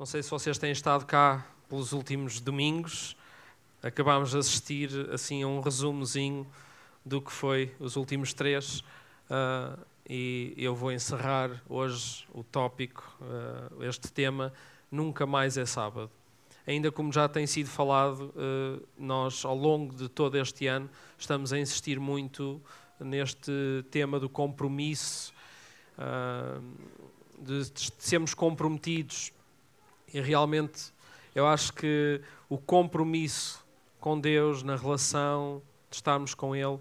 Não sei se vocês têm estado cá pelos últimos domingos. Acabámos de assistir assim a um resumozinho do que foi os últimos três. Uh, e eu vou encerrar hoje o tópico, uh, este tema, Nunca Mais é Sábado. Ainda como já tem sido falado, uh, nós ao longo de todo este ano estamos a insistir muito neste tema do compromisso, de sermos comprometidos e realmente eu acho que o compromisso com Deus na relação de estarmos com Ele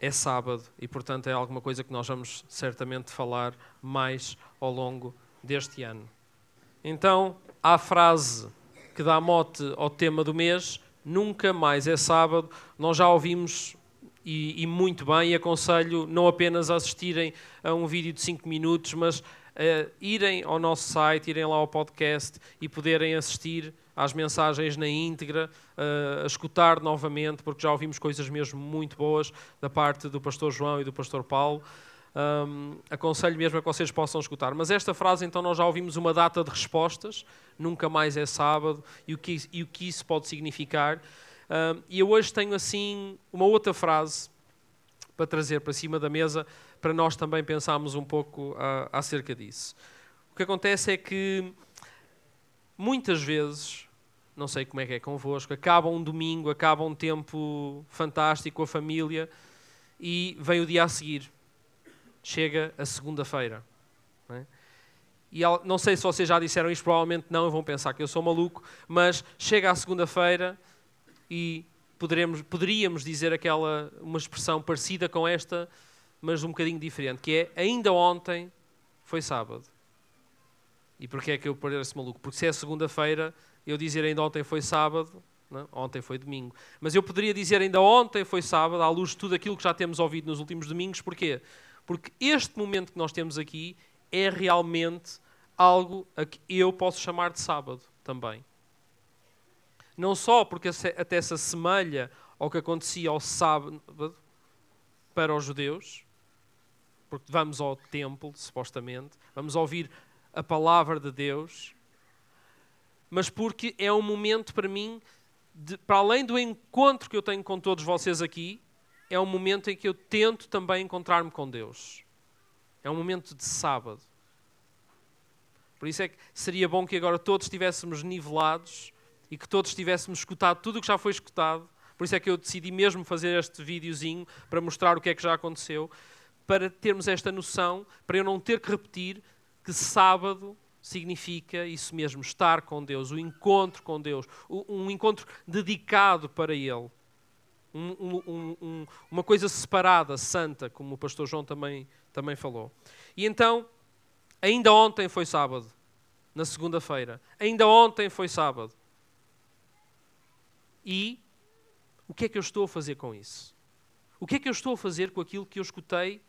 é sábado e, portanto, é alguma coisa que nós vamos certamente falar mais ao longo deste ano. Então, há a frase que dá mote ao tema do mês: nunca mais é sábado. Nós já ouvimos e, e muito bem, e aconselho não apenas a assistirem a um vídeo de 5 minutos, mas uh, irem ao nosso site, irem lá ao podcast e poderem assistir às mensagens na íntegra, uh, a escutar novamente, porque já ouvimos coisas mesmo muito boas da parte do pastor João e do pastor Paulo. Um, aconselho mesmo a que vocês possam escutar. Mas esta frase, então, nós já ouvimos uma data de respostas, nunca mais é sábado, e o que, e o que isso pode significar. Um, e eu hoje tenho, assim, uma outra frase para trazer para cima da mesa, para nós também pensarmos um pouco uh, acerca disso. O que acontece é que muitas vezes, não sei como é que é convosco, acaba um domingo, acaba um tempo fantástico a família e vem o dia a seguir. Chega a segunda-feira. Não, é? e não sei se vocês já disseram isto, provavelmente não, vão pensar que eu sou maluco, mas chega à segunda-feira e poderemos, poderíamos dizer aquela uma expressão parecida com esta, mas um bocadinho diferente, que é ainda ontem foi sábado. E porquê é que eu pareço maluco? Porque se é segunda-feira, eu dizer ainda ontem foi sábado, não? É? ontem foi domingo. Mas eu poderia dizer ainda ontem foi sábado, à luz de tudo aquilo que já temos ouvido nos últimos domingos. Porquê? Porque este momento que nós temos aqui é realmente algo a que eu posso chamar de sábado também. Não só porque até se assemelha ao que acontecia ao sábado para os judeus, porque vamos ao templo, supostamente, vamos ouvir a palavra de Deus, mas porque é um momento para mim, de, para além do encontro que eu tenho com todos vocês aqui, é um momento em que eu tento também encontrar-me com Deus. É um momento de sábado. Por isso é que seria bom que agora todos estivéssemos nivelados e que todos tivéssemos escutado tudo o que já foi escutado. Por isso é que eu decidi mesmo fazer este videozinho para mostrar o que é que já aconteceu, para termos esta noção, para eu não ter que repetir que sábado significa isso mesmo, estar com Deus, o encontro com Deus, um encontro dedicado para Ele. Um, um, um, uma coisa separada, santa, como o pastor João também, também falou. E então, ainda ontem foi sábado, na segunda-feira. Ainda ontem foi sábado. E o que é que eu estou a fazer com isso? O que é que eu estou a fazer com aquilo que eu escutei,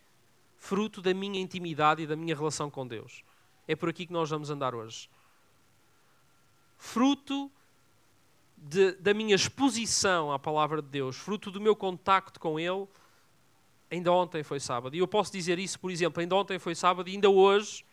fruto da minha intimidade e da minha relação com Deus? É por aqui que nós vamos andar hoje. Fruto de, da minha exposição à palavra de Deus, fruto do meu contacto com Ele, ainda ontem foi sábado. E eu posso dizer isso, por exemplo, ainda ontem foi sábado e ainda hoje.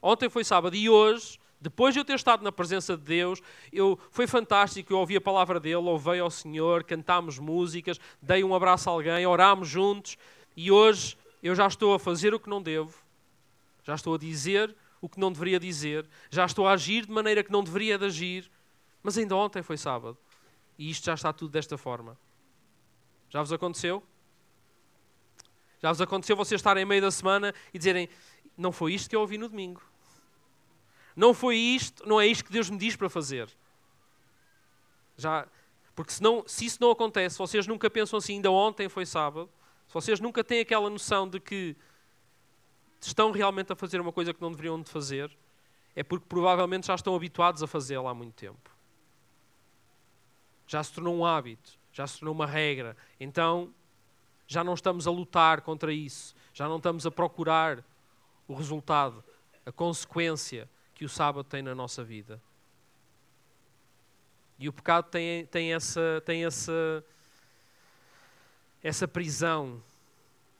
Ontem foi sábado e hoje depois de eu ter estado na presença de Deus, eu, foi fantástico, eu ouvi a palavra dele, louvei ao Senhor, cantámos músicas, dei um abraço a alguém, orámos juntos e hoje eu já estou a fazer o que não devo, já estou a dizer o que não deveria dizer, já estou a agir de maneira que não deveria de agir, mas ainda ontem foi sábado e isto já está tudo desta forma. Já vos aconteceu? Já vos aconteceu vocês estarem em meio da semana e dizerem: Não foi isto que eu ouvi no domingo. Não foi isto, não é isto que Deus me diz para fazer. Já, porque senão, se isso não acontece, vocês nunca pensam assim, ainda ontem foi sábado, vocês nunca têm aquela noção de que estão realmente a fazer uma coisa que não deveriam de fazer, é porque provavelmente já estão habituados a fazê-la há muito tempo. Já se tornou um hábito, já se tornou uma regra. Então, já não estamos a lutar contra isso, já não estamos a procurar o resultado, a consequência, que o sábado tem na nossa vida. E o pecado tem, tem, essa, tem essa, essa prisão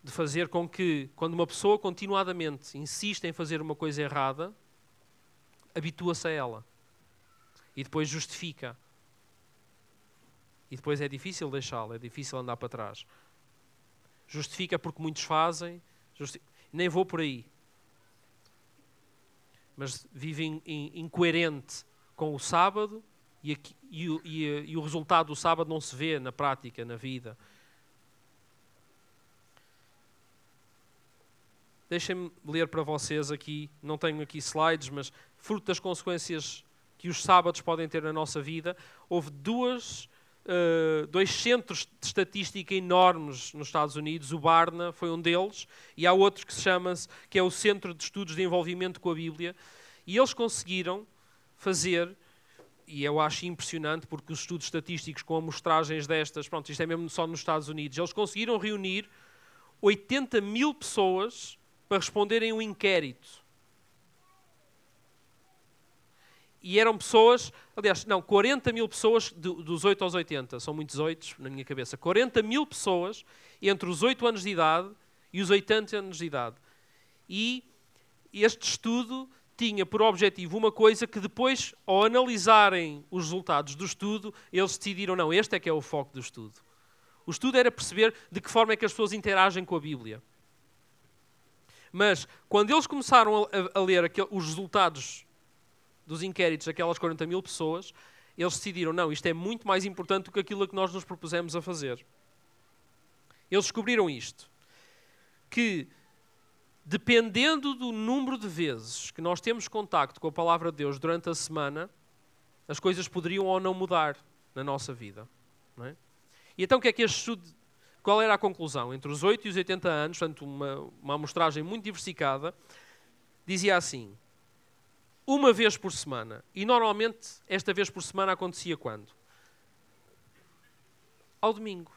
de fazer com que, quando uma pessoa continuadamente insiste em fazer uma coisa errada, habitua-se a ela. E depois justifica. E depois é difícil deixá-la, é difícil andar para trás. Justifica porque muitos fazem, nem vou por aí. Mas vive in, in, incoerente com o sábado e, aqui, e, e, e o resultado do sábado não se vê na prática, na vida. Deixem-me ler para vocês aqui, não tenho aqui slides, mas fruto das consequências que os sábados podem ter na nossa vida, houve duas, uh, dois centros de estatística enormes nos Estados Unidos. O Barna foi um deles, e há outro que se chama que é o Centro de Estudos de Envolvimento com a Bíblia, e eles conseguiram fazer e eu acho impressionante porque os estudos estatísticos com amostragens destas, pronto, isto é mesmo só nos Estados Unidos, eles conseguiram reunir 80 mil pessoas para responderem um inquérito. E eram pessoas, aliás, não, 40 mil pessoas dos 8 aos 80, são muitos 8 na minha cabeça, 40 mil pessoas entre os 8 anos de idade e os 80 anos de idade. E este estudo tinha por objetivo uma coisa que depois, ao analisarem os resultados do estudo, eles decidiram, não, este é que é o foco do estudo. O estudo era perceber de que forma é que as pessoas interagem com a Bíblia. Mas, quando eles começaram a, a ler os resultados dos inquéritos daquelas 40 mil pessoas, eles decidiram, não, isto é muito mais importante do que aquilo que nós nos propusemos a fazer. Eles descobriram isto, que dependendo do número de vezes que nós temos contacto com a palavra de Deus durante a semana, as coisas poderiam ou não mudar na nossa vida. É? E então o que é que este estudo, qual era a conclusão? Entre os 8 e os 80 anos, portanto uma, uma amostragem muito diversificada, dizia assim, uma vez por semana, e normalmente esta vez por semana acontecia quando? Ao domingo.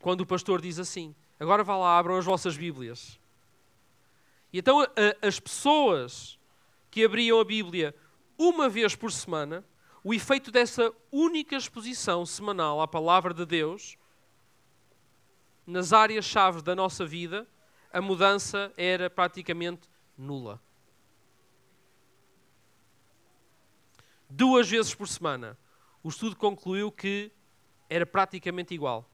Quando o pastor diz assim, agora vá lá, abram as vossas Bíblias e então a, as pessoas que abriam a Bíblia uma vez por semana, o efeito dessa única exposição semanal à palavra de Deus, nas áreas-chave da nossa vida, a mudança era praticamente nula. Duas vezes por semana, o estudo concluiu que era praticamente igual.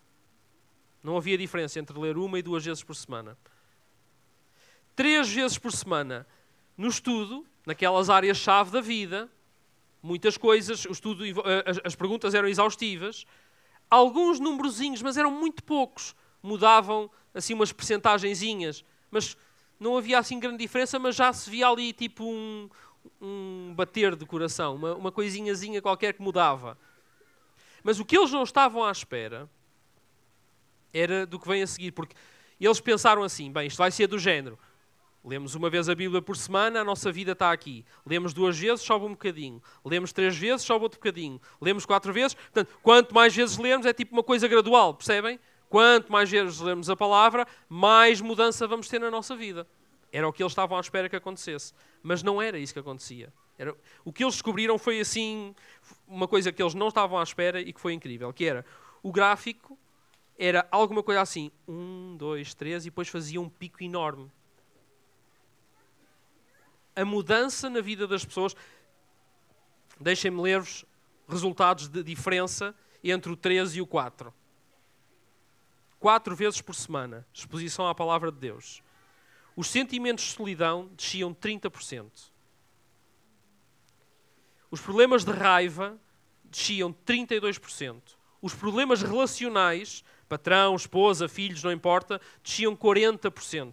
Não havia diferença entre ler uma e duas vezes por semana. Três vezes por semana. No estudo, naquelas áreas-chave da vida, muitas coisas, o estudo, eh, as, as perguntas eram exaustivas, alguns numerozinhos, mas eram muito poucos, mudavam assim umas percentagenzinhas, mas não havia assim grande diferença, mas já se via ali tipo um, um bater de coração, uma, uma coisinhazinha qualquer que mudava. Mas o que eles não estavam à espera era do que vem a seguir, porque eles pensaram assim: bem, isto vai ser do género. Lemos uma vez a Bíblia por semana, a nossa vida está aqui. Lemos duas vezes, sobe um bocadinho. Lemos três vezes, sobe outro bocadinho. Lemos quatro vezes. Portanto, quanto mais vezes lemos, é tipo uma coisa gradual, percebem? Quanto mais vezes lemos a palavra, mais mudança vamos ter na nossa vida. Era o que eles estavam à espera que acontecesse. Mas não era isso que acontecia. Era... O que eles descobriram foi assim, uma coisa que eles não estavam à espera e que foi incrível, que era o gráfico era alguma coisa assim, um, dois, três, e depois fazia um pico enorme a mudança na vida das pessoas. Deixem-me ler-vos resultados de diferença entre o 13 e o 4. Quatro vezes por semana, exposição à palavra de Deus. Os sentimentos de solidão desciam 30%. Os problemas de raiva desciam 32%. Os problemas relacionais, patrão, esposa, filhos, não importa, desciam 40%.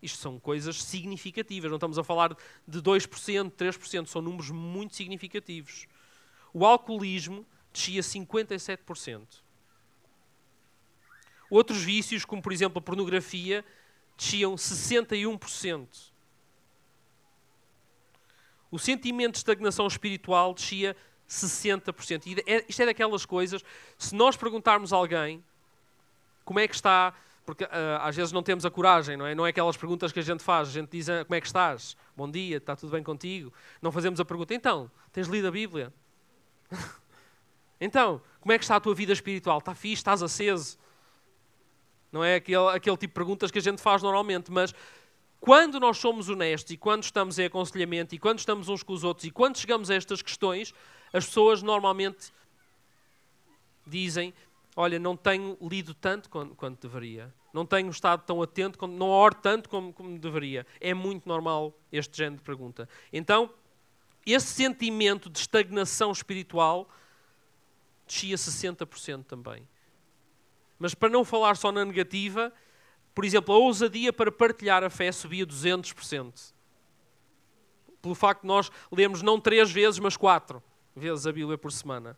Isto são coisas significativas, não estamos a falar de 2%, 3%, são números muito significativos. O alcoolismo descia 57%. Outros vícios, como por exemplo a pornografia, desciam 61%. O sentimento de estagnação espiritual descia 60%. E é, isto é daquelas coisas, se nós perguntarmos a alguém como é que está porque uh, às vezes não temos a coragem, não é? Não é aquelas perguntas que a gente faz. A gente diz ah, como é que estás? Bom dia, está tudo bem contigo? Não fazemos a pergunta, então, tens lido a Bíblia? então, como é que está a tua vida espiritual? Está fixe? Estás aceso? Não é aquele, aquele tipo de perguntas que a gente faz normalmente, mas quando nós somos honestos e quando estamos em aconselhamento e quando estamos uns com os outros e quando chegamos a estas questões, as pessoas normalmente dizem: Olha, não tenho lido tanto quanto, quanto deveria, não tenho estado tão atento, não oro tanto como, como deveria. É muito normal este género de pergunta. Então, esse sentimento de estagnação espiritual descia 60% também. Mas para não falar só na negativa, por exemplo, a ousadia para partilhar a fé subia 200%. Pelo facto de nós lemos não três vezes, mas quatro vezes a Bíblia por semana.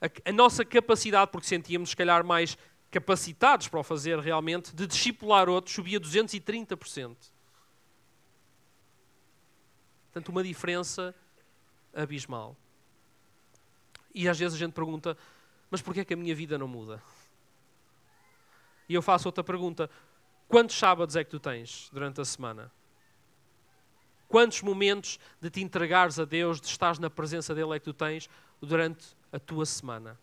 A, a nossa capacidade, porque sentíamos se calhar mais capacitados para o fazer realmente, de discipular outros, subia 230%. Portanto, uma diferença abismal. E às vezes a gente pergunta, mas porquê é que a minha vida não muda? E eu faço outra pergunta: quantos sábados é que tu tens durante a semana? Quantos momentos de te entregares a Deus, de estares na presença dele é que tu tens durante a tua semana?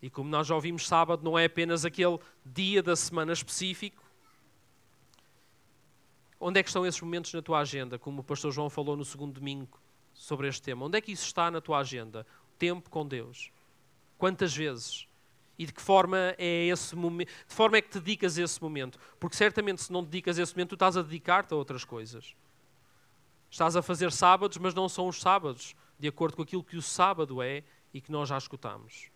E como nós já ouvimos, sábado não é apenas aquele dia da semana específico. Onde é que estão esses momentos na tua agenda? Como o pastor João falou no segundo domingo sobre este tema. Onde é que isso está na tua agenda? Tempo com Deus. Quantas vezes? E de que forma é esse momento? De forma é que te dedicas a esse momento? Porque certamente se não dedicas a esse momento, tu estás a dedicar-te a outras coisas. Estás a fazer sábados, mas não são os sábados, de acordo com aquilo que o sábado é e que nós já escutamos.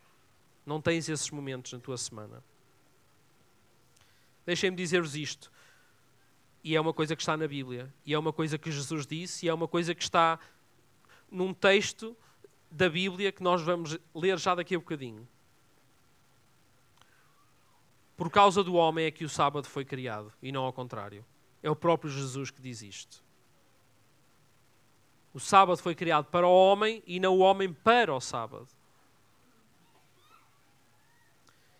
Não tens esses momentos na tua semana. Deixem-me dizer-vos isto. E é uma coisa que está na Bíblia. E é uma coisa que Jesus disse. E é uma coisa que está num texto da Bíblia que nós vamos ler já daqui a bocadinho. Por causa do homem é que o sábado foi criado e não ao contrário. É o próprio Jesus que diz isto. O sábado foi criado para o homem e não o homem para o sábado.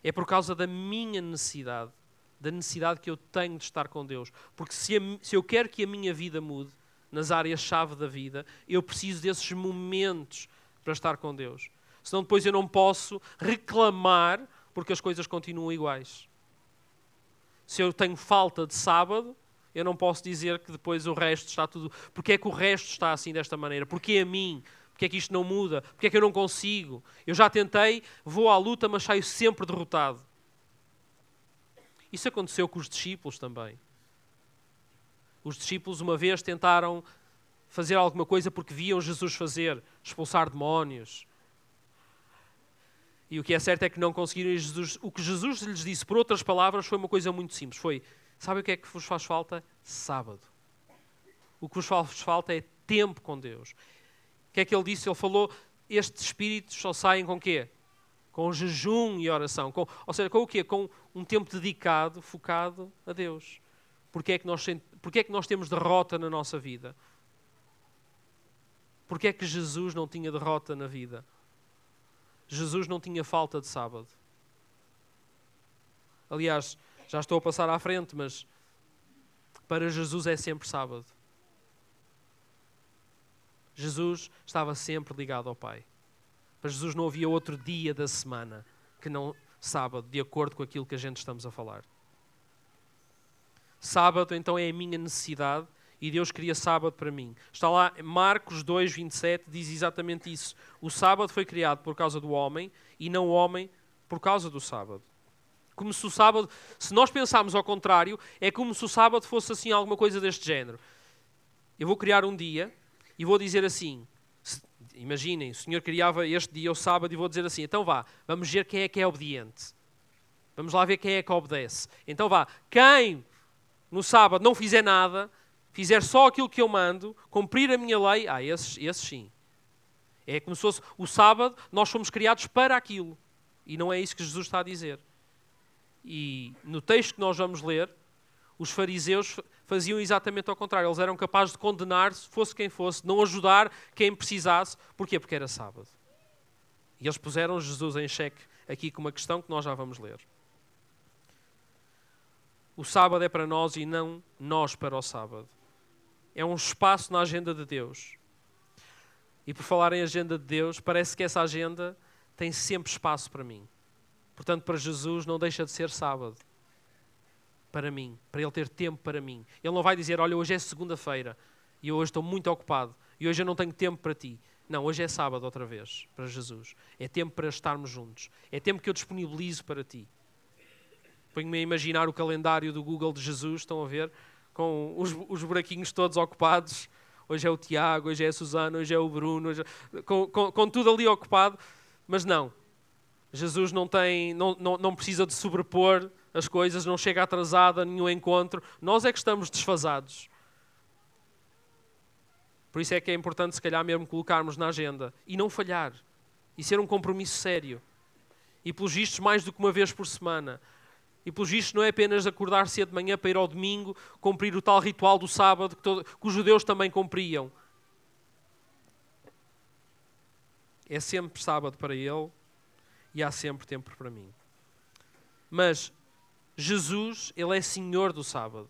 É por causa da minha necessidade, da necessidade que eu tenho de estar com Deus. Porque se, a, se eu quero que a minha vida mude, nas áreas-chave da vida, eu preciso desses momentos para estar com Deus. Senão depois eu não posso reclamar porque as coisas continuam iguais se eu tenho falta de sábado, eu não posso dizer que depois o resto está tudo. Porque é que o resto está assim desta maneira? Porque a mim? Porque é que isto não muda? Porque é que eu não consigo? Eu já tentei, vou à luta, mas saio sempre derrotado. Isso aconteceu com os discípulos também. Os discípulos uma vez tentaram fazer alguma coisa porque viam Jesus fazer, expulsar demónios, e o que é certo é que não conseguiram. Jesus, o que Jesus lhes disse, por outras palavras, foi uma coisa muito simples. Foi, sabe o que é que vos faz falta? Sábado. O que vos faz falta é tempo com Deus. O que é que ele disse? Ele falou, estes espíritos só saem com quê? Com jejum e oração. Com, ou seja, com o quê? Com um tempo dedicado, focado a Deus. Porquê é que nós, porquê é que nós temos derrota na nossa vida? Porquê é que Jesus não tinha derrota na vida? Jesus não tinha falta de sábado. Aliás, já estou a passar à frente, mas para Jesus é sempre sábado. Jesus estava sempre ligado ao Pai. Para Jesus não havia outro dia da semana que não sábado, de acordo com aquilo que a gente estamos a falar. Sábado, então, é a minha necessidade e Deus cria sábado para mim. Está lá, Marcos 2, 27 diz exatamente isso. O sábado foi criado por causa do homem e não o homem por causa do sábado. Como se o sábado, se nós pensarmos ao contrário, é como se o sábado fosse assim alguma coisa deste género. Eu vou criar um dia e vou dizer assim: imaginem, o Senhor criava este dia, o sábado, e vou dizer assim: então vá, vamos ver quem é que é obediente. Vamos lá ver quem é que obedece. Então vá, quem no sábado não fizer nada, fizer só aquilo que eu mando, cumprir a minha lei, ah, esses, esses sim. É como se fosse o sábado, nós fomos criados para aquilo. E não é isso que Jesus está a dizer. E no texto que nós vamos ler, os fariseus faziam exatamente ao contrário. Eles eram capazes de condenar, se fosse quem fosse, não ajudar quem precisasse. Porquê? Porque era sábado. E eles puseram Jesus em xeque aqui com uma questão que nós já vamos ler. O sábado é para nós e não nós para o sábado é um espaço na agenda de Deus. E por falar em agenda de Deus, parece que essa agenda tem sempre espaço para mim. Portanto, para Jesus não deixa de ser sábado. para mim, para ele ter tempo para mim. Ele não vai dizer, olha, hoje é segunda-feira e hoje estou muito ocupado e hoje eu não tenho tempo para ti. Não, hoje é sábado outra vez para Jesus. É tempo para estarmos juntos. É tempo que eu disponibilizo para ti. Ponho-me a imaginar o calendário do Google de Jesus, estão a ver? Com os, os buraquinhos todos ocupados. Hoje é o Tiago, hoje é a Susana, hoje é o Bruno, hoje... com, com, com tudo ali ocupado. Mas não, Jesus não, tem, não, não, não precisa de sobrepor as coisas, não chega atrasado a nenhum encontro. Nós é que estamos desfasados. Por isso é que é importante, se calhar, mesmo colocarmos na agenda e não falhar. E ser um compromisso sério. E pelos vistos, mais do que uma vez por semana. E pelos vistos, não é apenas acordar cedo de manhã para ir ao domingo, cumprir o tal ritual do sábado que, todo, que os judeus também cumpriam. É sempre sábado para ele e há sempre tempo para mim. Mas Jesus, ele é Senhor do sábado.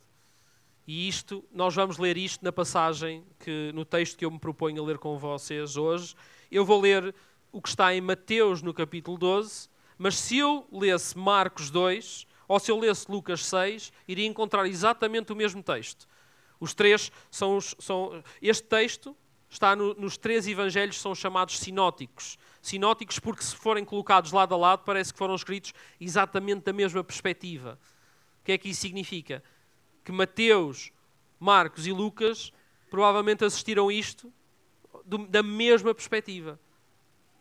E isto, nós vamos ler isto na passagem, que, no texto que eu me proponho a ler com vocês hoje. Eu vou ler o que está em Mateus, no capítulo 12, mas se eu lesse Marcos 2, ou se eu lesse Lucas 6, iria encontrar exatamente o mesmo texto. Os três são, os, são este texto está no, nos três evangelhos são chamados sinóticos. Sinóticos porque se forem colocados lado a lado parece que foram escritos exatamente da mesma perspectiva. O que é que isso significa? Que Mateus, Marcos e Lucas provavelmente assistiram isto do, da mesma perspectiva.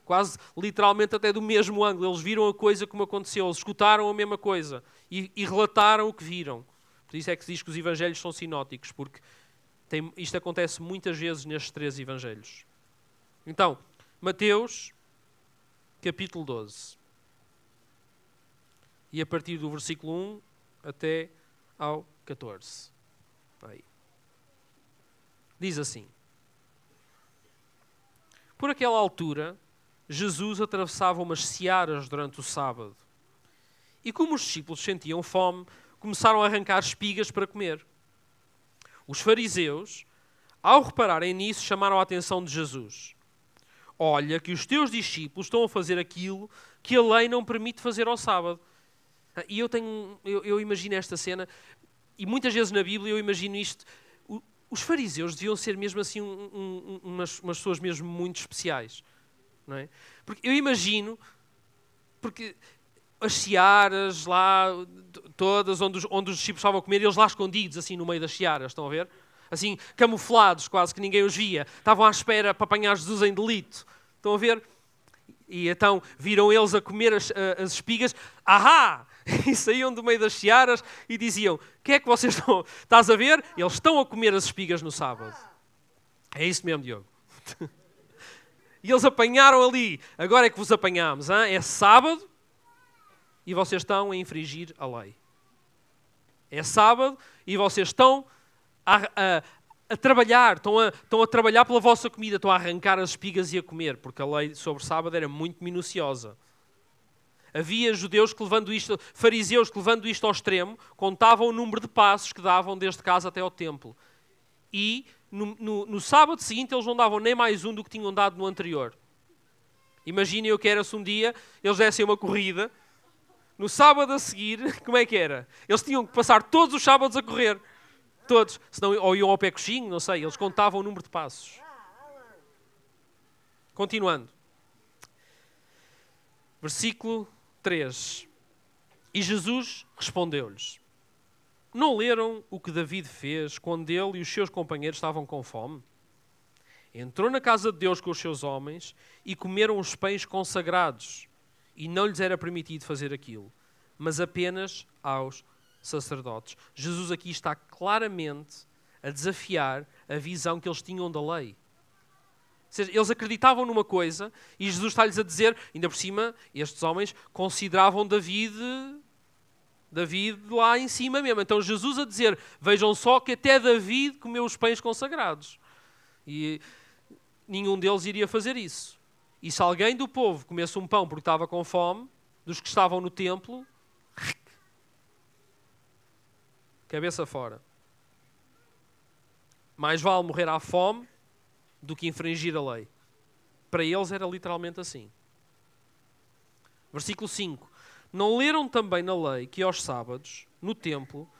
Quase literalmente até do mesmo ângulo. Eles viram a coisa como aconteceu, eles escutaram a mesma coisa e, e relataram o que viram. Por isso é que se diz que os evangelhos são sinóticos, porque tem, isto acontece muitas vezes nestes três evangelhos. Então, Mateus, capítulo 12. E a partir do versículo 1 até ao 14. Aí. Diz assim: Por aquela altura, Jesus atravessava umas searas durante o sábado. E como os discípulos sentiam fome, começaram a arrancar espigas para comer. Os fariseus, ao repararem nisso, chamaram a atenção de Jesus. Olha que os teus discípulos estão a fazer aquilo que a lei não permite fazer ao sábado. E eu tenho, eu, eu imagino esta cena, e muitas vezes na Bíblia eu imagino isto. Os fariseus deviam ser mesmo assim um, um, umas, umas pessoas mesmo muito especiais. Não é? Porque eu imagino, porque as searas lá, todas, onde os, onde os discípulos estavam a comer, eles lá escondidos, assim, no meio das searas, estão a ver? Assim, camuflados, quase que ninguém os via. Estavam à espera para apanhar Jesus em delito. Estão a ver? E então viram eles a comer as, as espigas. Ahá! E saíam do meio das searas e diziam: O que é que vocês estão. Estás a ver? Eles estão a comer as espigas no sábado. É isso mesmo, Diogo. E eles apanharam ali. Agora é que vos apanhamos. Hein? É sábado e vocês estão a infringir a lei. É sábado e vocês estão a, a, a, trabalhar, estão a, estão a trabalhar pela vossa comida, estão a arrancar as espigas e a comer, porque a lei sobre sábado era muito minuciosa. Havia judeus que levando isto, fariseus que levando isto ao extremo, contavam o número de passos que davam desde casa até ao templo. E no, no, no sábado seguinte eles não davam nem mais um do que tinham dado no anterior. Imaginem eu que era-se um dia, eles dessem uma corrida no sábado a seguir, como é que era? Eles tinham que passar todos os sábados a correr. Todos. Senão, ou iam ao pé coxinho, não sei. Eles contavam o número de passos. Continuando. Versículo 3. E Jesus respondeu-lhes: Não leram o que David fez quando ele e os seus companheiros estavam com fome? Entrou na casa de Deus com os seus homens e comeram os pães consagrados e não lhes era permitido fazer aquilo, mas apenas aos sacerdotes. Jesus aqui está claramente a desafiar a visão que eles tinham da lei. Ou seja, eles acreditavam numa coisa e Jesus está-lhes a dizer, ainda por cima, estes homens consideravam David David lá em cima mesmo. Então Jesus a dizer: Vejam só que até David comeu os pães consagrados. E nenhum deles iria fazer isso. E se alguém do povo comesse um pão porque estava com fome, dos que estavam no templo, cabeça fora. Mais vale morrer à fome do que infringir a lei. Para eles era literalmente assim. Versículo 5. Não leram também na lei que aos sábados, no templo,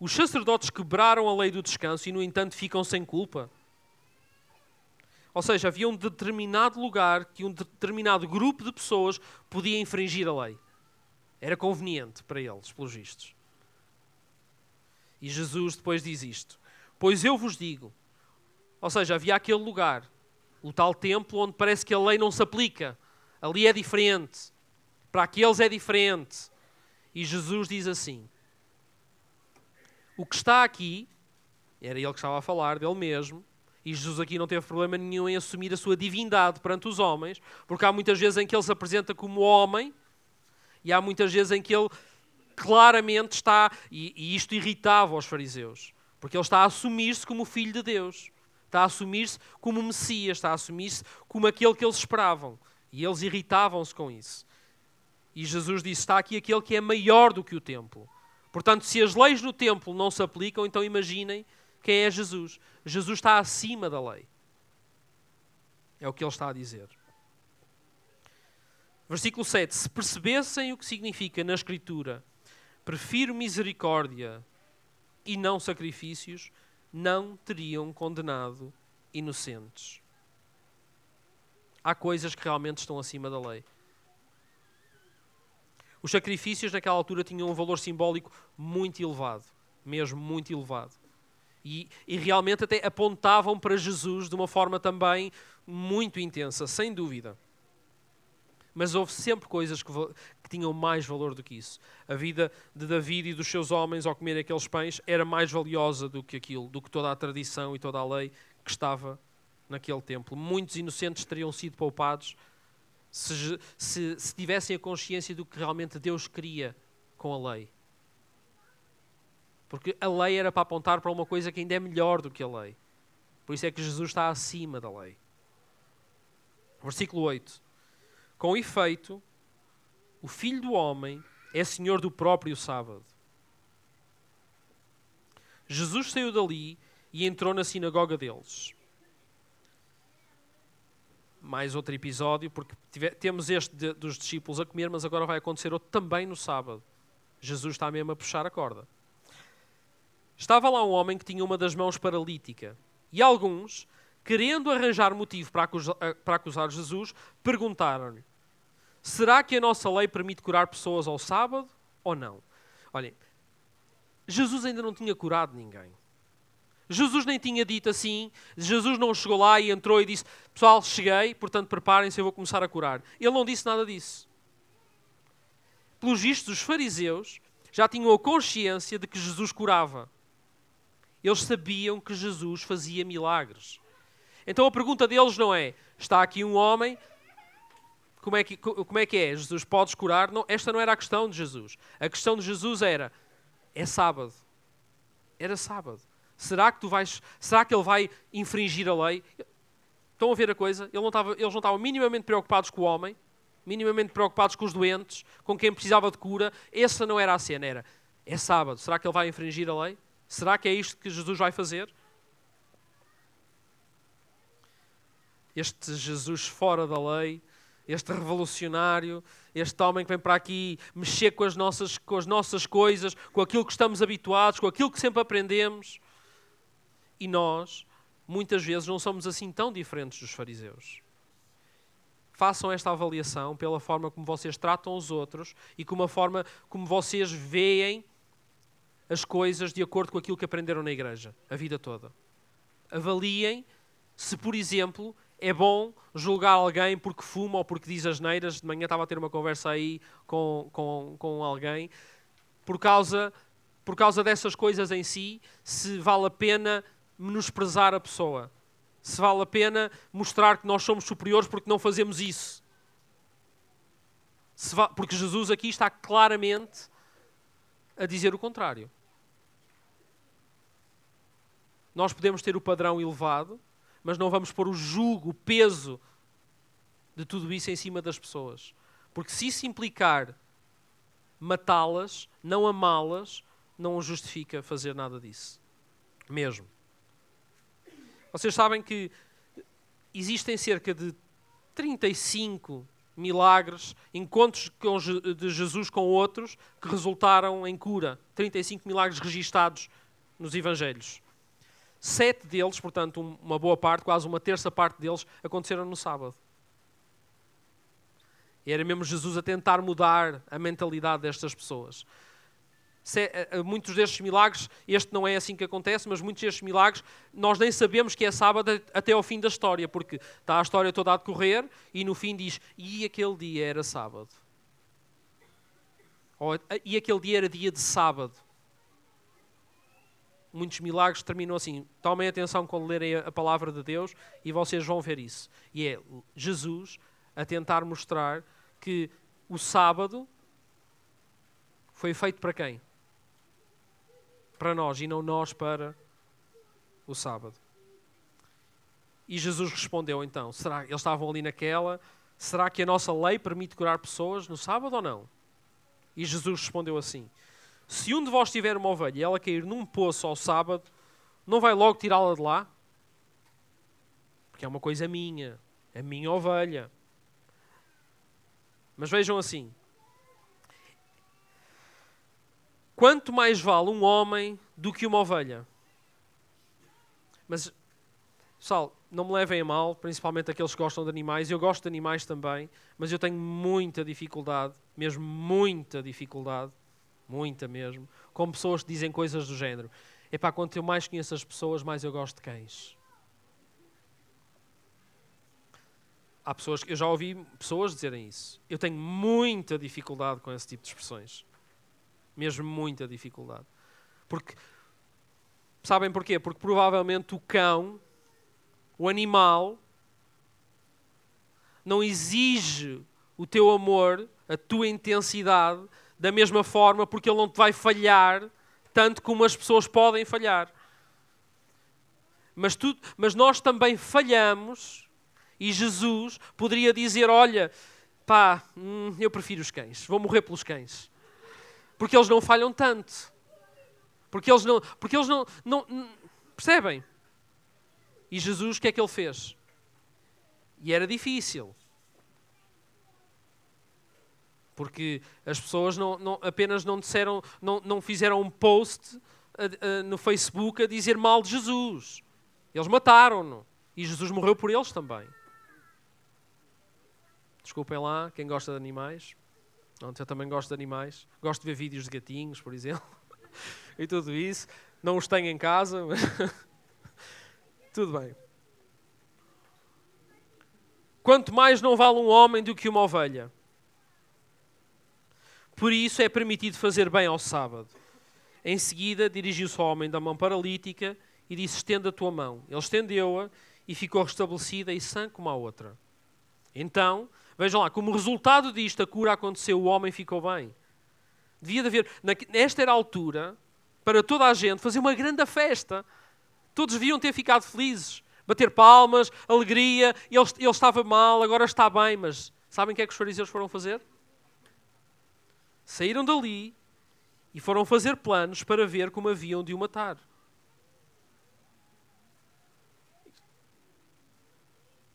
Os sacerdotes quebraram a lei do descanso e, no entanto, ficam sem culpa. Ou seja, havia um determinado lugar que um determinado grupo de pessoas podia infringir a lei. Era conveniente para eles, pelos vistos. E Jesus depois diz isto: Pois eu vos digo. Ou seja, havia aquele lugar, o tal templo onde parece que a lei não se aplica. Ali é diferente. Para aqueles é diferente. E Jesus diz assim: O que está aqui, era ele que estava a falar dele mesmo, e Jesus aqui não teve problema nenhum em assumir a sua divindade perante os homens, porque há muitas vezes em que ele se apresenta como homem, e há muitas vezes em que ele claramente está, e, e isto irritava os fariseus, porque ele está a assumir-se como filho de Deus, está a assumir-se como Messias, está a assumir-se como aquele que eles esperavam, e eles irritavam-se com isso. E Jesus disse: Está aqui aquele que é maior do que o templo. Portanto, se as leis no templo não se aplicam, então imaginem quem é Jesus. Jesus está acima da lei. É o que ele está a dizer. Versículo 7. Se percebessem o que significa na Escritura, prefiro misericórdia e não sacrifícios, não teriam condenado inocentes. Há coisas que realmente estão acima da lei. Os sacrifícios naquela altura tinham um valor simbólico muito elevado, mesmo muito elevado. E, e, realmente até apontavam para Jesus de uma forma também muito intensa, sem dúvida. Mas houve sempre coisas que, que, tinham mais valor do que isso. A vida de David e dos seus homens ao comer aqueles pães era mais valiosa do que aquilo, do que toda a tradição e toda a lei que estava naquele templo. Muitos inocentes teriam sido poupados se, se, se tivessem a consciência do que realmente Deus queria com a lei. Porque a lei era para apontar para uma coisa que ainda é melhor do que a lei. Por isso é que Jesus está acima da lei. Versículo 8. Com efeito, o Filho do Homem é Senhor do próprio sábado. Jesus saiu dali e entrou na sinagoga deles mais outro episódio, porque tive, temos este de, dos discípulos a comer, mas agora vai acontecer outro também no sábado. Jesus está mesmo a puxar a corda. Estava lá um homem que tinha uma das mãos paralítica, e alguns, querendo arranjar motivo para acusar, para acusar Jesus, perguntaram-lhe: Será que a nossa lei permite curar pessoas ao sábado ou não? Olhem, Jesus ainda não tinha curado ninguém. Jesus nem tinha dito assim, Jesus não chegou lá e entrou e disse: Pessoal, cheguei, portanto preparem-se, eu vou começar a curar. Ele não disse nada disso. Pelos vistos, os fariseus já tinham a consciência de que Jesus curava. Eles sabiam que Jesus fazia milagres. Então a pergunta deles não é: está aqui um homem, como é que, como é, que é? Jesus, podes curar? Não, esta não era a questão de Jesus. A questão de Jesus era: é sábado. Era sábado. Será que tu vais, será que ele vai infringir a lei? Estão a ver a coisa? Ele não estava, eles não estavam minimamente preocupados com o homem, minimamente preocupados com os doentes, com quem precisava de cura. Essa não era a cena, era é sábado. Será que ele vai infringir a lei? Será que é isto que Jesus vai fazer? Este Jesus fora da lei, este revolucionário, este homem que vem para aqui mexer com as nossas, com as nossas coisas, com aquilo que estamos habituados, com aquilo que sempre aprendemos. E nós, muitas vezes, não somos assim tão diferentes dos fariseus. Façam esta avaliação pela forma como vocês tratam os outros e com a forma como vocês veem as coisas de acordo com aquilo que aprenderam na igreja, a vida toda. Avaliem se, por exemplo, é bom julgar alguém porque fuma ou porque diz as neiras. De manhã estava a ter uma conversa aí com, com, com alguém. Por causa, por causa dessas coisas em si, se vale a pena menosprezar a pessoa. Se vale a pena mostrar que nós somos superiores porque não fazemos isso. porque Jesus aqui está claramente a dizer o contrário. Nós podemos ter o padrão elevado, mas não vamos pôr o jugo, o peso de tudo isso em cima das pessoas. Porque se isso implicar matá-las, não amá-las, não justifica fazer nada disso. Mesmo. Vocês sabem que existem cerca de 35 milagres, encontros de Jesus com outros que resultaram em cura. 35 milagres registados nos Evangelhos. Sete deles, portanto, uma boa parte, quase uma terça parte deles, aconteceram no sábado. E era mesmo Jesus a tentar mudar a mentalidade destas pessoas. Eh, eh, muitos destes milagres, este não é assim que acontece, mas muitos destes milagres, nós nem sabemos que é sábado até ao fim da história, porque está a história toda a decorrer e no fim diz: e aquele dia era sábado. Ou, e aquele dia era dia de sábado. Muitos milagres terminam assim. Tomem atenção quando lerem a palavra de Deus e vocês vão ver isso. E é Jesus a tentar mostrar que o sábado foi feito para quem? Para nós e não nós para o sábado. E Jesus respondeu então: será eles estavam ali naquela? Será que a nossa lei permite curar pessoas no sábado ou não? E Jesus respondeu assim: Se um de vós tiver uma ovelha e ela cair num poço ao sábado, não vai logo tirá-la de lá? Porque é uma coisa minha, é minha ovelha. Mas vejam assim: Quanto mais vale um homem do que uma ovelha? Mas, pessoal, não me levem a mal, principalmente aqueles que gostam de animais. Eu gosto de animais também, mas eu tenho muita dificuldade, mesmo muita dificuldade, muita mesmo, com pessoas que dizem coisas do género. Epá, quanto eu mais conheço as pessoas, mais eu gosto de cães. Há pessoas que eu já ouvi pessoas dizerem isso. Eu tenho muita dificuldade com esse tipo de expressões. Mesmo muita dificuldade. Porque, sabem porquê? Porque provavelmente o cão, o animal, não exige o teu amor, a tua intensidade, da mesma forma, porque ele não te vai falhar tanto como as pessoas podem falhar. Mas, tu, mas nós também falhamos, e Jesus poderia dizer: Olha, pá, hum, eu prefiro os cães, vou morrer pelos cães. Porque eles não falham tanto. Porque eles não. Porque eles não, não, percebem? E Jesus, o que é que ele fez? E era difícil. Porque as pessoas não, não, apenas não disseram, não, não fizeram um post a, a, no Facebook a dizer mal de Jesus. Eles mataram-no. E Jesus morreu por eles também. Desculpem lá, quem gosta de animais. Pronto, eu também gosto de animais. Gosto de ver vídeos de gatinhos, por exemplo. e tudo isso. Não os tenho em casa, mas. tudo bem. Quanto mais não vale um homem do que uma ovelha. Por isso é permitido fazer bem ao sábado. Em seguida, dirigiu-se ao homem da mão paralítica e disse: Estenda a tua mão. Ele estendeu-a e ficou restabelecida e sã como a outra. Então Vejam lá, como resultado disto, a cura aconteceu, o homem ficou bem. Devia de haver, nesta era a altura, para toda a gente, fazer uma grande festa. Todos deviam ter ficado felizes, bater palmas, alegria. Ele, ele estava mal, agora está bem, mas sabem o que é que os fariseus foram fazer? Saíram dali e foram fazer planos para ver como haviam de o matar.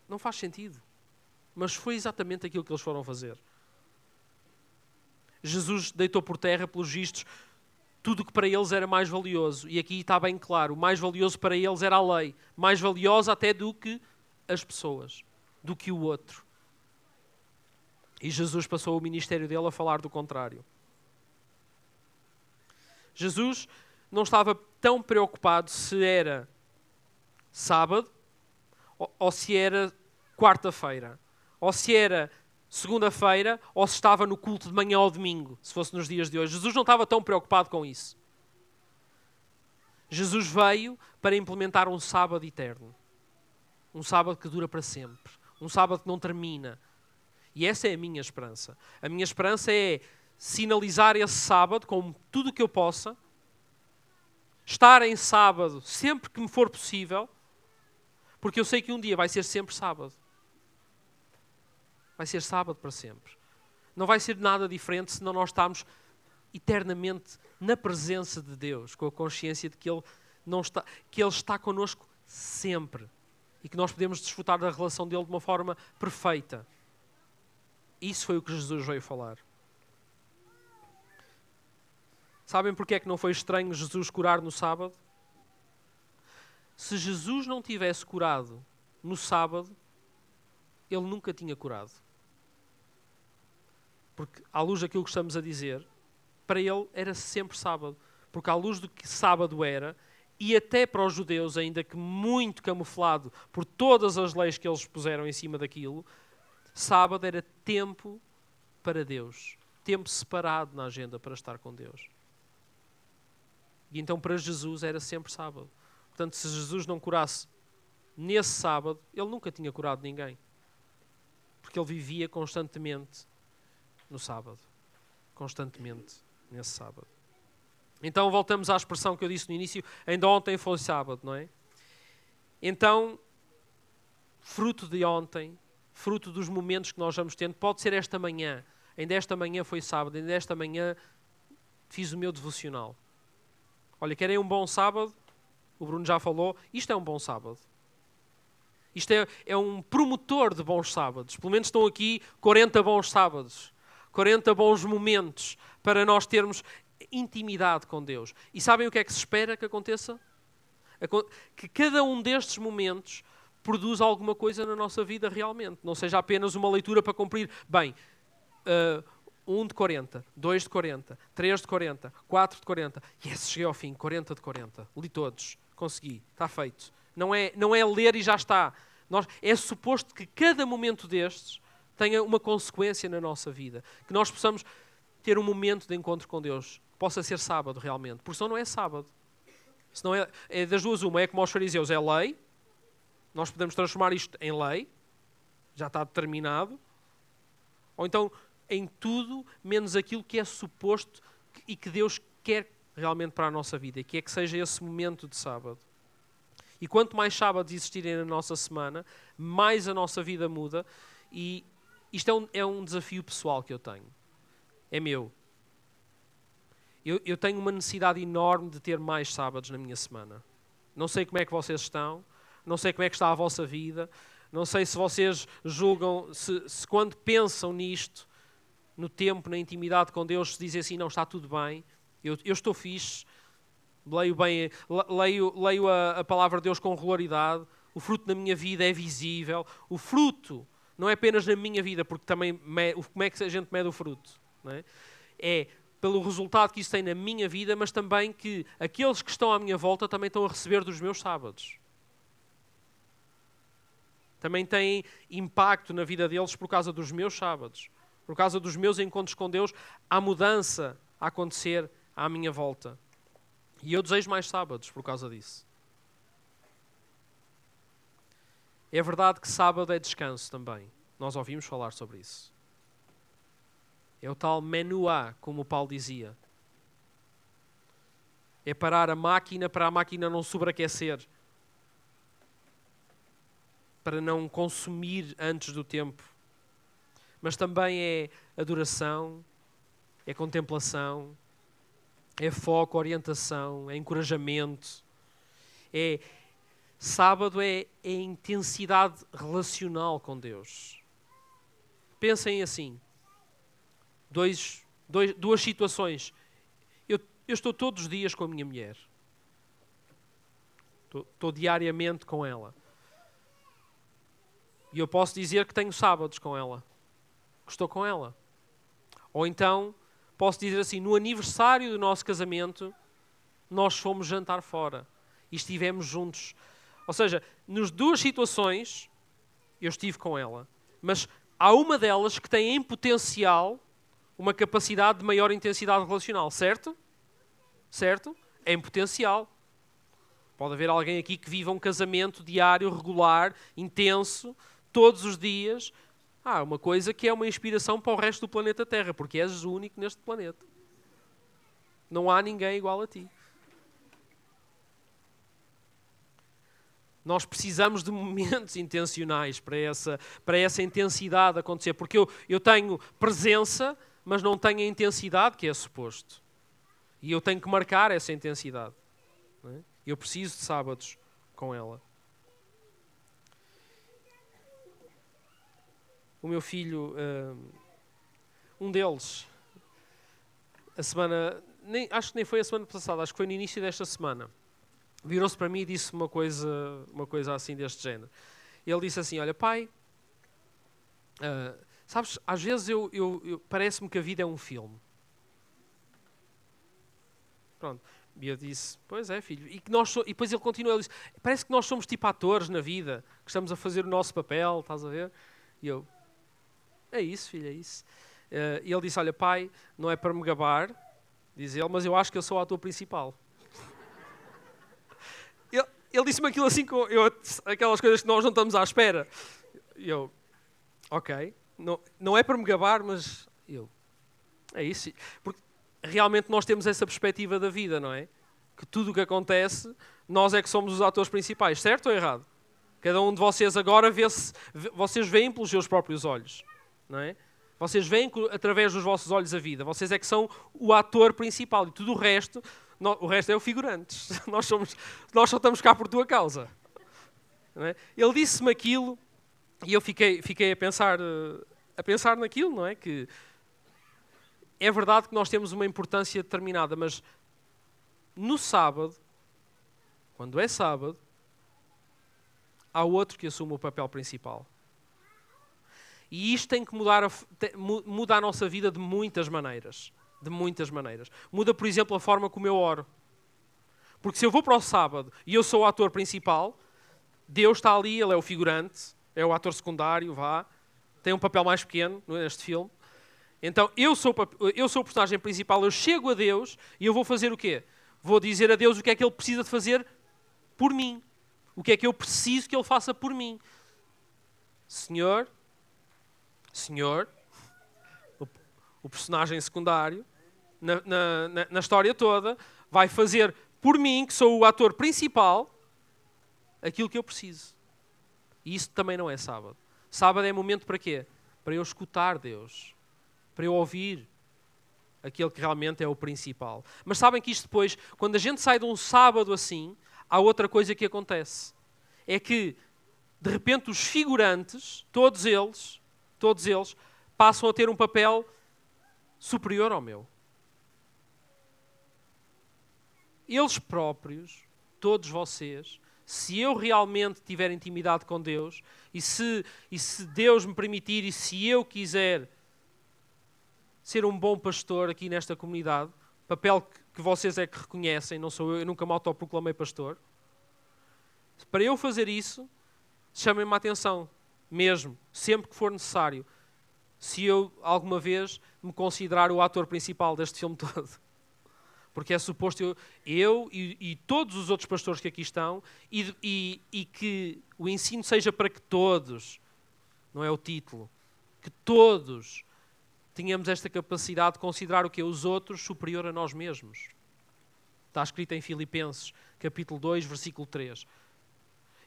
Não faz sentido. Mas foi exatamente aquilo que eles foram fazer. Jesus deitou por terra, pelos vistos, tudo que para eles era mais valioso. E aqui está bem claro: o mais valioso para eles era a lei, mais valiosa até do que as pessoas, do que o outro. E Jesus passou o ministério dele a falar do contrário. Jesus não estava tão preocupado se era sábado ou se era quarta-feira ou se era segunda-feira, ou se estava no culto de manhã ou domingo, se fosse nos dias de hoje. Jesus não estava tão preocupado com isso. Jesus veio para implementar um sábado eterno. Um sábado que dura para sempre. Um sábado que não termina. E essa é a minha esperança. A minha esperança é sinalizar esse sábado com tudo o que eu possa, estar em sábado sempre que me for possível, porque eu sei que um dia vai ser sempre sábado. Vai ser sábado para sempre. Não vai ser nada diferente se não nós estamos eternamente na presença de Deus, com a consciência de que Ele, não está, que Ele está connosco sempre e que nós podemos desfrutar da relação dele de uma forma perfeita. Isso foi o que Jesus veio falar. Sabem porque é que não foi estranho Jesus curar no sábado? Se Jesus não tivesse curado no sábado, ele nunca tinha curado. Porque, à luz daquilo que estamos a dizer, para ele era sempre sábado. Porque, à luz do que sábado era, e até para os judeus, ainda que muito camuflado por todas as leis que eles puseram em cima daquilo, sábado era tempo para Deus, tempo separado na agenda para estar com Deus. E então para Jesus era sempre sábado. Portanto, se Jesus não curasse nesse sábado, ele nunca tinha curado ninguém. Porque ele vivia constantemente no sábado. Constantemente nesse sábado. Então voltamos à expressão que eu disse no início, ainda ontem foi sábado, não é? Então, fruto de ontem, fruto dos momentos que nós vamos tendo, pode ser esta manhã. Ainda esta manhã foi sábado, ainda esta manhã fiz o meu devocional. Olha, querem um bom sábado? O Bruno já falou, isto é um bom sábado. Isto é, é um promotor de bons sábados. Pelo menos estão aqui 40 bons sábados, 40 bons momentos para nós termos intimidade com Deus. E sabem o que é que se espera que aconteça? Que cada um destes momentos produza alguma coisa na nossa vida realmente. Não seja apenas uma leitura para cumprir. Bem, uh, 1 de 40, 2 de 40, 3 de 40, 4 de 40. Yes, cheguei ao fim, 40 de 40. Li todos, consegui, está feito. Não é, não é ler e já está. Nós, é suposto que cada momento destes tenha uma consequência na nossa vida. Que nós possamos ter um momento de encontro com Deus possa ser sábado realmente, porque senão não é sábado. Senão é, é das duas uma, é como aos fariseus, é lei, nós podemos transformar isto em lei, já está determinado, ou então em tudo menos aquilo que é suposto e que Deus quer realmente para a nossa vida, que é que seja esse momento de sábado. E quanto mais sábados existirem na nossa semana, mais a nossa vida muda. E isto é um, é um desafio pessoal que eu tenho. É meu. Eu, eu tenho uma necessidade enorme de ter mais sábados na minha semana. Não sei como é que vocês estão, não sei como é que está a vossa vida, não sei se vocês julgam, se, se quando pensam nisto, no tempo, na intimidade com Deus, se dizem assim, não, está tudo bem, eu, eu estou fixe, leio bem, leio, leio a, a, palavra de Deus com regularidade, o fruto na minha vida é visível, o fruto não é apenas na minha vida, porque também, como é que a gente mede o fruto? É? é pelo resultado que isso tem na minha vida, mas também que aqueles que estão à minha volta também estão a receber dos meus sábados. Também tem impacto na vida deles por causa dos meus sábados, por causa dos meus encontros com Deus, há mudança a acontecer à minha volta. E eu desejo mais sábados por causa disso. É verdade que sábado é descanso também. Nós ouvimos falar sobre isso. É o tal menuá, como o Paulo dizia. É parar a máquina para a máquina não sobreaquecer. Para não consumir antes do tempo. Mas também é adoração, é contemplação, é foco, orientação, é encorajamento. É sábado é, é intensidade relacional com Deus. Pensem assim dois, dois, duas situações. Eu, eu, estou todos os dias com a minha mulher. Estou, estou diariamente com ela. E eu posso dizer que tenho sábados com ela. Que estou com ela. Ou então, posso dizer assim: no aniversário do nosso casamento, nós fomos jantar fora e estivemos juntos. Ou seja, nas duas situações, eu estive com ela. Mas há uma delas que tem em potencial uma capacidade de maior intensidade relacional, certo? Certo? É em potencial. Pode haver alguém aqui que viva um casamento diário, regular, intenso, todos os dias. Ah, uma coisa que é uma inspiração para o resto do planeta Terra, porque és o único neste planeta. Não há ninguém igual a ti. Nós precisamos de momentos intencionais para essa, para essa intensidade acontecer, porque eu, eu tenho presença, mas não tem a intensidade que é suposto. E eu tenho que marcar essa intensidade. É? Eu preciso de sábados com ela. O meu filho uh, um deles, a semana, nem, acho que nem foi a semana passada, acho que foi no início desta semana, virou-se para mim e disse uma coisa, uma coisa assim deste género. Ele disse assim: Olha, pai, uh, sabes, às vezes eu, eu, eu parece-me que a vida é um filme. Pronto. E eu disse, pois é, filho. E, que nós so... e depois ele continua, ele disse, parece que nós somos tipo atores na vida, que estamos a fazer o nosso papel, estás a ver? E eu, é isso, filho, é isso. Uh, e ele disse, olha, pai, não é para me gabar, diz ele, mas eu acho que eu sou o ator principal. Ele, disse-me aquilo assim, com eu, aquelas coisas que nós não estamos à espera. Eu, ok, não, não é para me gabar, mas eu, é isso. Porque realmente nós temos essa perspectiva da vida, não é? Que tudo o que acontece, nós é que somos os atores principais, certo ou errado? Cada um de vocês agora vê-se, vocês veem pelos seus próprios olhos, não é? Vocês veem através dos vossos olhos a vida. Vocês é que são o ator principal e tudo o resto, o resto é o figurantes. Nós, somos, nós só estamos cá por tua causa. É? Ele disse-me aquilo e eu fiquei, fiquei a pensar a pensar naquilo, não é? Que é verdade que nós temos uma importância determinada, mas no sábado, quando é sábado, há outro que assume o papel principal. E isto tem que mudar a, muda a nossa vida de muitas maneiras. De muitas maneiras. Muda, por exemplo, a forma como eu oro. Porque se eu vou para o sábado e eu sou o ator principal, Deus está ali, ele é o figurante, é o ator secundário, vá, tem um papel mais pequeno neste filme. Então eu sou, eu sou o personagem principal, eu chego a Deus e eu vou fazer o quê? Vou dizer a Deus o que é que Ele precisa de fazer por mim. O que é que eu preciso que Ele faça por mim. Senhor, Senhor, o, o personagem secundário, na, na, na história toda, vai fazer por mim, que sou o ator principal, aquilo que eu preciso. E isso também não é sábado. Sábado é momento para quê? Para eu escutar Deus para eu ouvir aquele que realmente é o principal. Mas sabem que isto depois, quando a gente sai de um sábado assim, há outra coisa que acontece. É que, de repente, os figurantes, todos eles, todos eles, passam a ter um papel superior ao meu. Eles próprios, todos vocês, se eu realmente tiver intimidade com Deus, e se, e se Deus me permitir, e se eu quiser ser um bom pastor aqui nesta comunidade, papel que vocês é que reconhecem, não sou eu, eu nunca me autoproclamei pastor. Para eu fazer isso, chamem-me a atenção, mesmo, sempre que for necessário, se eu alguma vez me considerar o ator principal deste filme todo. Porque é suposto eu, eu e, e, todos os outros pastores que aqui estão, e, e, e que o ensino seja para que todos, não é o título, que todos tínhamos esta capacidade de considerar o que os outros superior a nós mesmos. Está escrito em Filipenses, capítulo 2, versículo 3.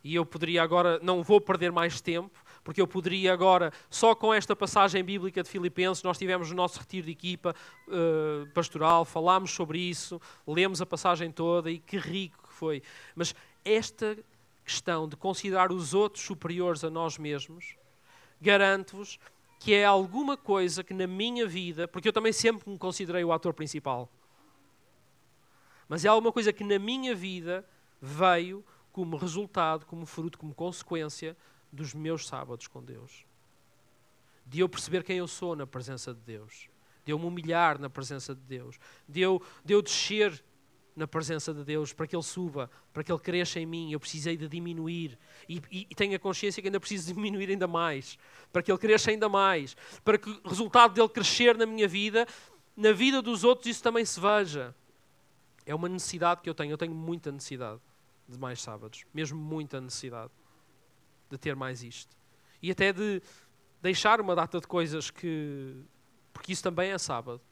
E eu poderia agora, não vou perder mais tempo, porque eu poderia agora, só com esta passagem bíblica de Filipenses, nós tivemos o nosso retiro de equipa uh, pastoral, falámos sobre isso, lemos a passagem toda e que rico que foi. Mas esta questão de considerar os outros superiores a nós mesmos, garanto-vos que é alguma coisa que na minha vida, porque eu também sempre me considerei o ator principal, mas é alguma coisa que na minha vida veio como resultado, como fruto, como consequência dos meus sábados com Deus. De eu perceber quem eu sou na presença de Deus. De eu me humilhar na presença de Deus. De eu, de eu descer na presença de Deus, para que Ele suba, para que Ele cresça em mim. Eu precisei de diminuir e, e, e tenho a consciência que ainda preciso diminuir ainda mais, para que Ele cresça ainda mais, para que o resultado dele crescer na minha vida, na vida dos outros, isso também se veja. É uma necessidade que eu tenho. Eu tenho muita necessidade de mais sábados, mesmo muita necessidade de ter mais isto. E até de deixar uma data de coisas que. Porque isso também é sábado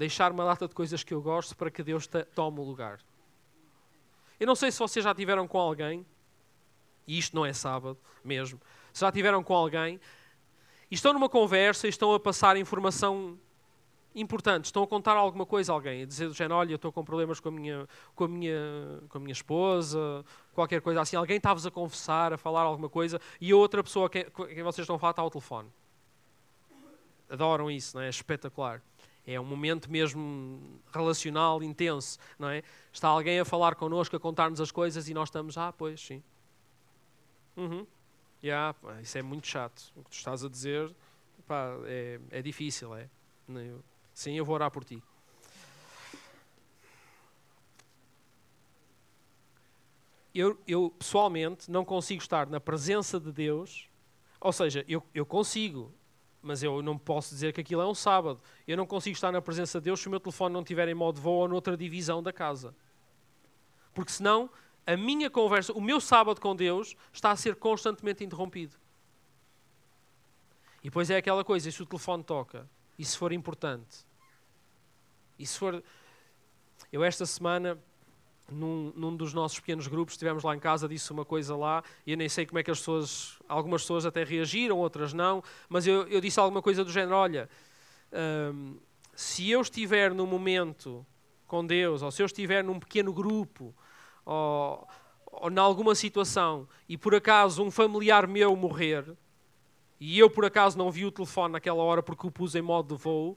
deixar uma data de coisas que eu gosto para que Deus tome o lugar. Eu não sei se vocês já tiveram com alguém, e isto não é sábado mesmo, se já tiveram com alguém e estão numa conversa e estão a passar informação importante, estão a contar alguma coisa a alguém, a dizer do género, olha, eu estou com problemas com a minha, com a minha, com a minha esposa, qualquer coisa assim, alguém está-vos a confessar, a falar alguma coisa, e a outra pessoa que, que vocês estão a falar está ao telefone. adoram isso, não é? é espetacular. É um momento mesmo relacional, intenso, não é? Está alguém a falar connosco, a contar-nos as coisas e nós estamos, ah, pois, sim. Uhum. Yeah, isso é muito chato. O que tu estás a dizer pá, é, é difícil, é? Sim, eu vou orar por ti. Eu, eu, pessoalmente não consigo estar na presença de Deus, ou seja, eu, eu consigo, mas eu não posso dizer que aquilo é um sábado. Eu não consigo estar na presença de Deus se o meu telefone não estiver em modo voo ou noutra divisão da casa. Porque senão a minha conversa, o meu sábado com Deus está a ser constantemente interrompido. E depois é aquela coisa, e se o telefone toca, e se for importante, e se for. Eu esta semana num, num, dos nossos pequenos grupos, estivemos lá em casa, disse uma coisa lá, e eu nem sei como é que as pessoas, algumas pessoas até reagiram, outras não, mas eu, eu disse alguma coisa do género: olha, hum, se eu estiver num momento com Deus, ou se eu estiver num pequeno grupo, ou, ou em alguma situação, e por acaso um familiar meu morrer, e eu por acaso não vi o telefone naquela hora porque o pus em modo de voo,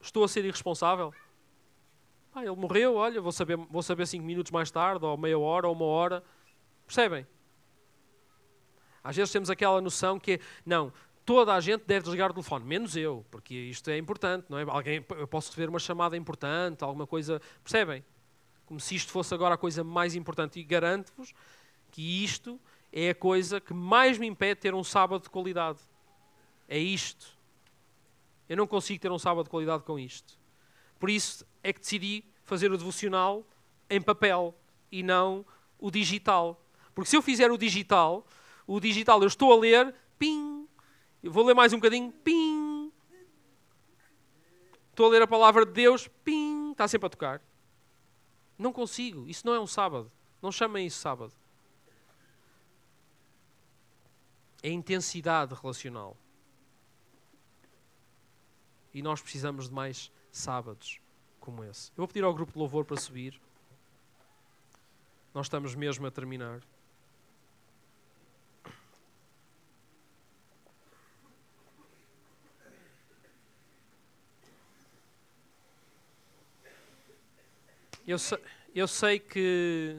estou a ser irresponsável? Ah, ele morreu, olha, vou saber, vou saber cinco minutos mais tarde, ou meia hora, ou uma hora. Percebem? Às vezes temos aquela noção que, não, toda a gente deve desligar o telefone, menos eu, porque isto é importante, não é? Alguém, eu posso receber uma chamada importante, alguma coisa. Percebem? Como se isto fosse agora a coisa mais importante. E garanto-vos que isto é a coisa que mais me impede de ter um sábado de qualidade. É isto. Eu não consigo ter um sábado de qualidade com isto. Por isso é que decidi fazer o devocional em papel e não o digital. Porque se eu fizer o digital, o digital eu estou a ler, pim, eu vou ler mais um bocadinho, pim. Estou a ler a palavra de Deus, pim, está sempre a tocar. Não consigo, isso não é um sábado. Não chamem isso sábado. É intensidade relacional. E nós precisamos de mais sábados como esse. Eu vou pedir ao grupo de louvor para subir. Nós estamos mesmo a terminar. Eu sei, eu sei que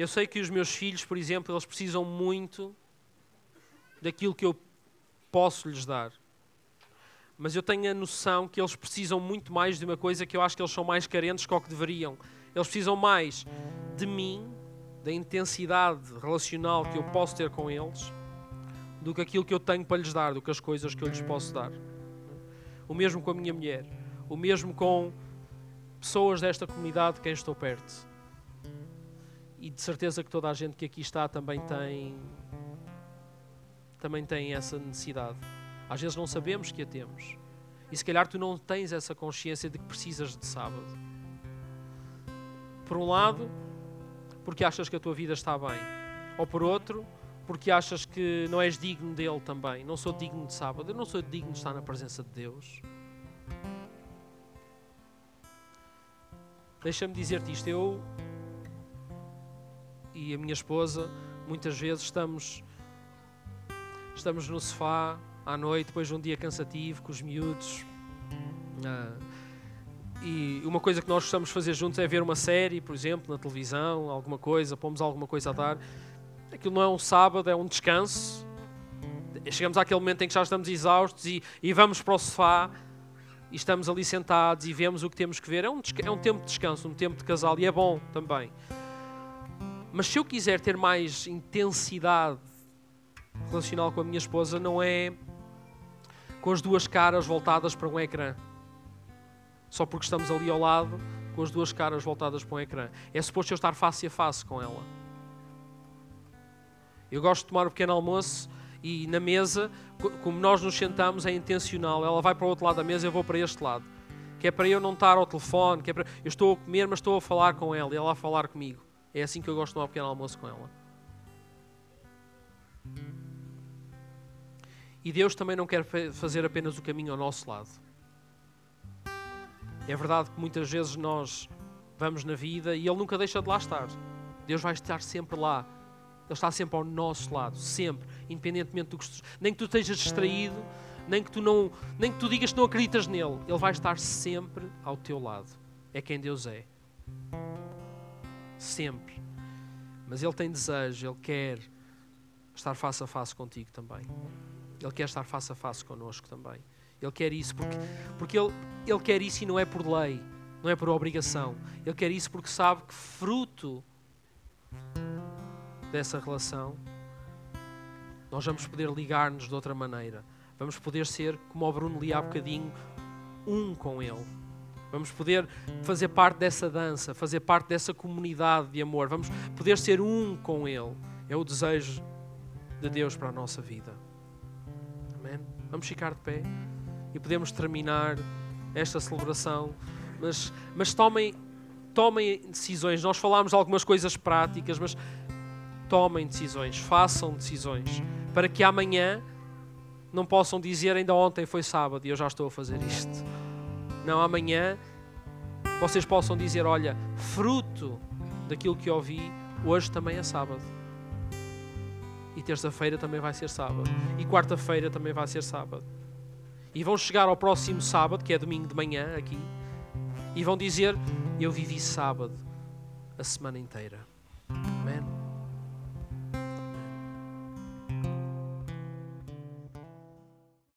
Eu sei que os meus filhos, por exemplo, eles precisam muito daquilo que eu posso lhes dar. Mas eu tenho a noção que eles precisam muito mais de uma coisa que eu acho que eles são mais carentes que o que deveriam. Eles precisam mais de mim, da intensidade relacional que eu posso ter com eles, do que aquilo que eu tenho para lhes dar, do que as coisas que eu lhes posso dar. O mesmo com a minha mulher, o mesmo com pessoas desta comunidade de quem estou perto e de certeza que toda a gente que aqui está também tem também tem essa necessidade. Às vezes não sabemos que a temos. E se calhar tu não tens essa consciência de que precisas de sábado. Por um lado, porque achas que a tua vida está bem. Ou por outro, porque achas que não és digno dele também. Não sou digno de sábado. Eu não sou digno de estar na presença de Deus. Deixa-me dizer-te isto. Eu e a minha esposa, muitas vezes estamos, estamos no sofá à noite, depois de um dia cansativo, com os miúdos. Ah, e uma coisa que nós gostamos de fazer juntos é ver uma série, por exemplo, na televisão, alguma coisa, pomos alguma coisa a dar. Aquilo não é um sábado, é um descanso. Chegamos àquele momento em que já estamos exaustos e, e vamos para o sofá e estamos ali sentados e vemos o que temos que ver. É um, é um tempo de descanso, um tempo de casal e é bom também. Mas se eu quiser ter mais intensidade relacional com a minha esposa, não é com as duas caras voltadas para um ecrã. Só porque estamos ali ao lado, com as duas caras voltadas para um ecrã. É suposto eu estar face a face com ela. Eu gosto de tomar um pequeno almoço e na mesa, como nós nos sentamos, é intencional. Ela vai para o outro lado da mesa, eu vou para este lado. Que é para eu não estar ao telefone, que é para... eu estou a comer, mas estou a falar com ela e ela a falar comigo. É assim que eu gosto de tomar um pequeno almoço com ela. E Deus também não quer fazer apenas o caminho ao nosso lado. É verdade que muitas vezes nós vamos na vida e Ele nunca deixa de lá estar. Deus vai estar sempre lá. Ele está sempre ao nosso lado, sempre, independentemente do que tu, nem que tu estejas distraído, nem que tu não, nem que tu digas que não acreditas nele, ele vai estar sempre ao teu lado. É quem Deus é. Sempre. Mas ele tem desejo, ele quer estar face a face contigo também. Ele quer estar face a face connosco também. Ele quer isso porque, porque ele, ele quer isso e não é por lei, não é por obrigação. Ele quer isso porque sabe que fruto dessa relação nós vamos poder ligar-nos de outra maneira. Vamos poder ser, como o Bruno li há bocadinho, um com Ele. Vamos poder fazer parte dessa dança, fazer parte dessa comunidade de amor. Vamos poder ser um com Ele. É o desejo de Deus para a nossa vida. Amém? Vamos ficar de pé e podemos terminar esta celebração. Mas, mas tomem, tomem decisões. Nós falámos algumas coisas práticas, mas tomem decisões, façam decisões, para que amanhã não possam dizer ainda ontem foi sábado e eu já estou a fazer isto. Não, amanhã vocês possam dizer: olha, fruto daquilo que ouvi, hoje também é sábado. E terça-feira também vai ser sábado. E quarta-feira também vai ser sábado. E vão chegar ao próximo sábado, que é domingo de manhã aqui, e vão dizer: Eu vivi sábado a semana inteira.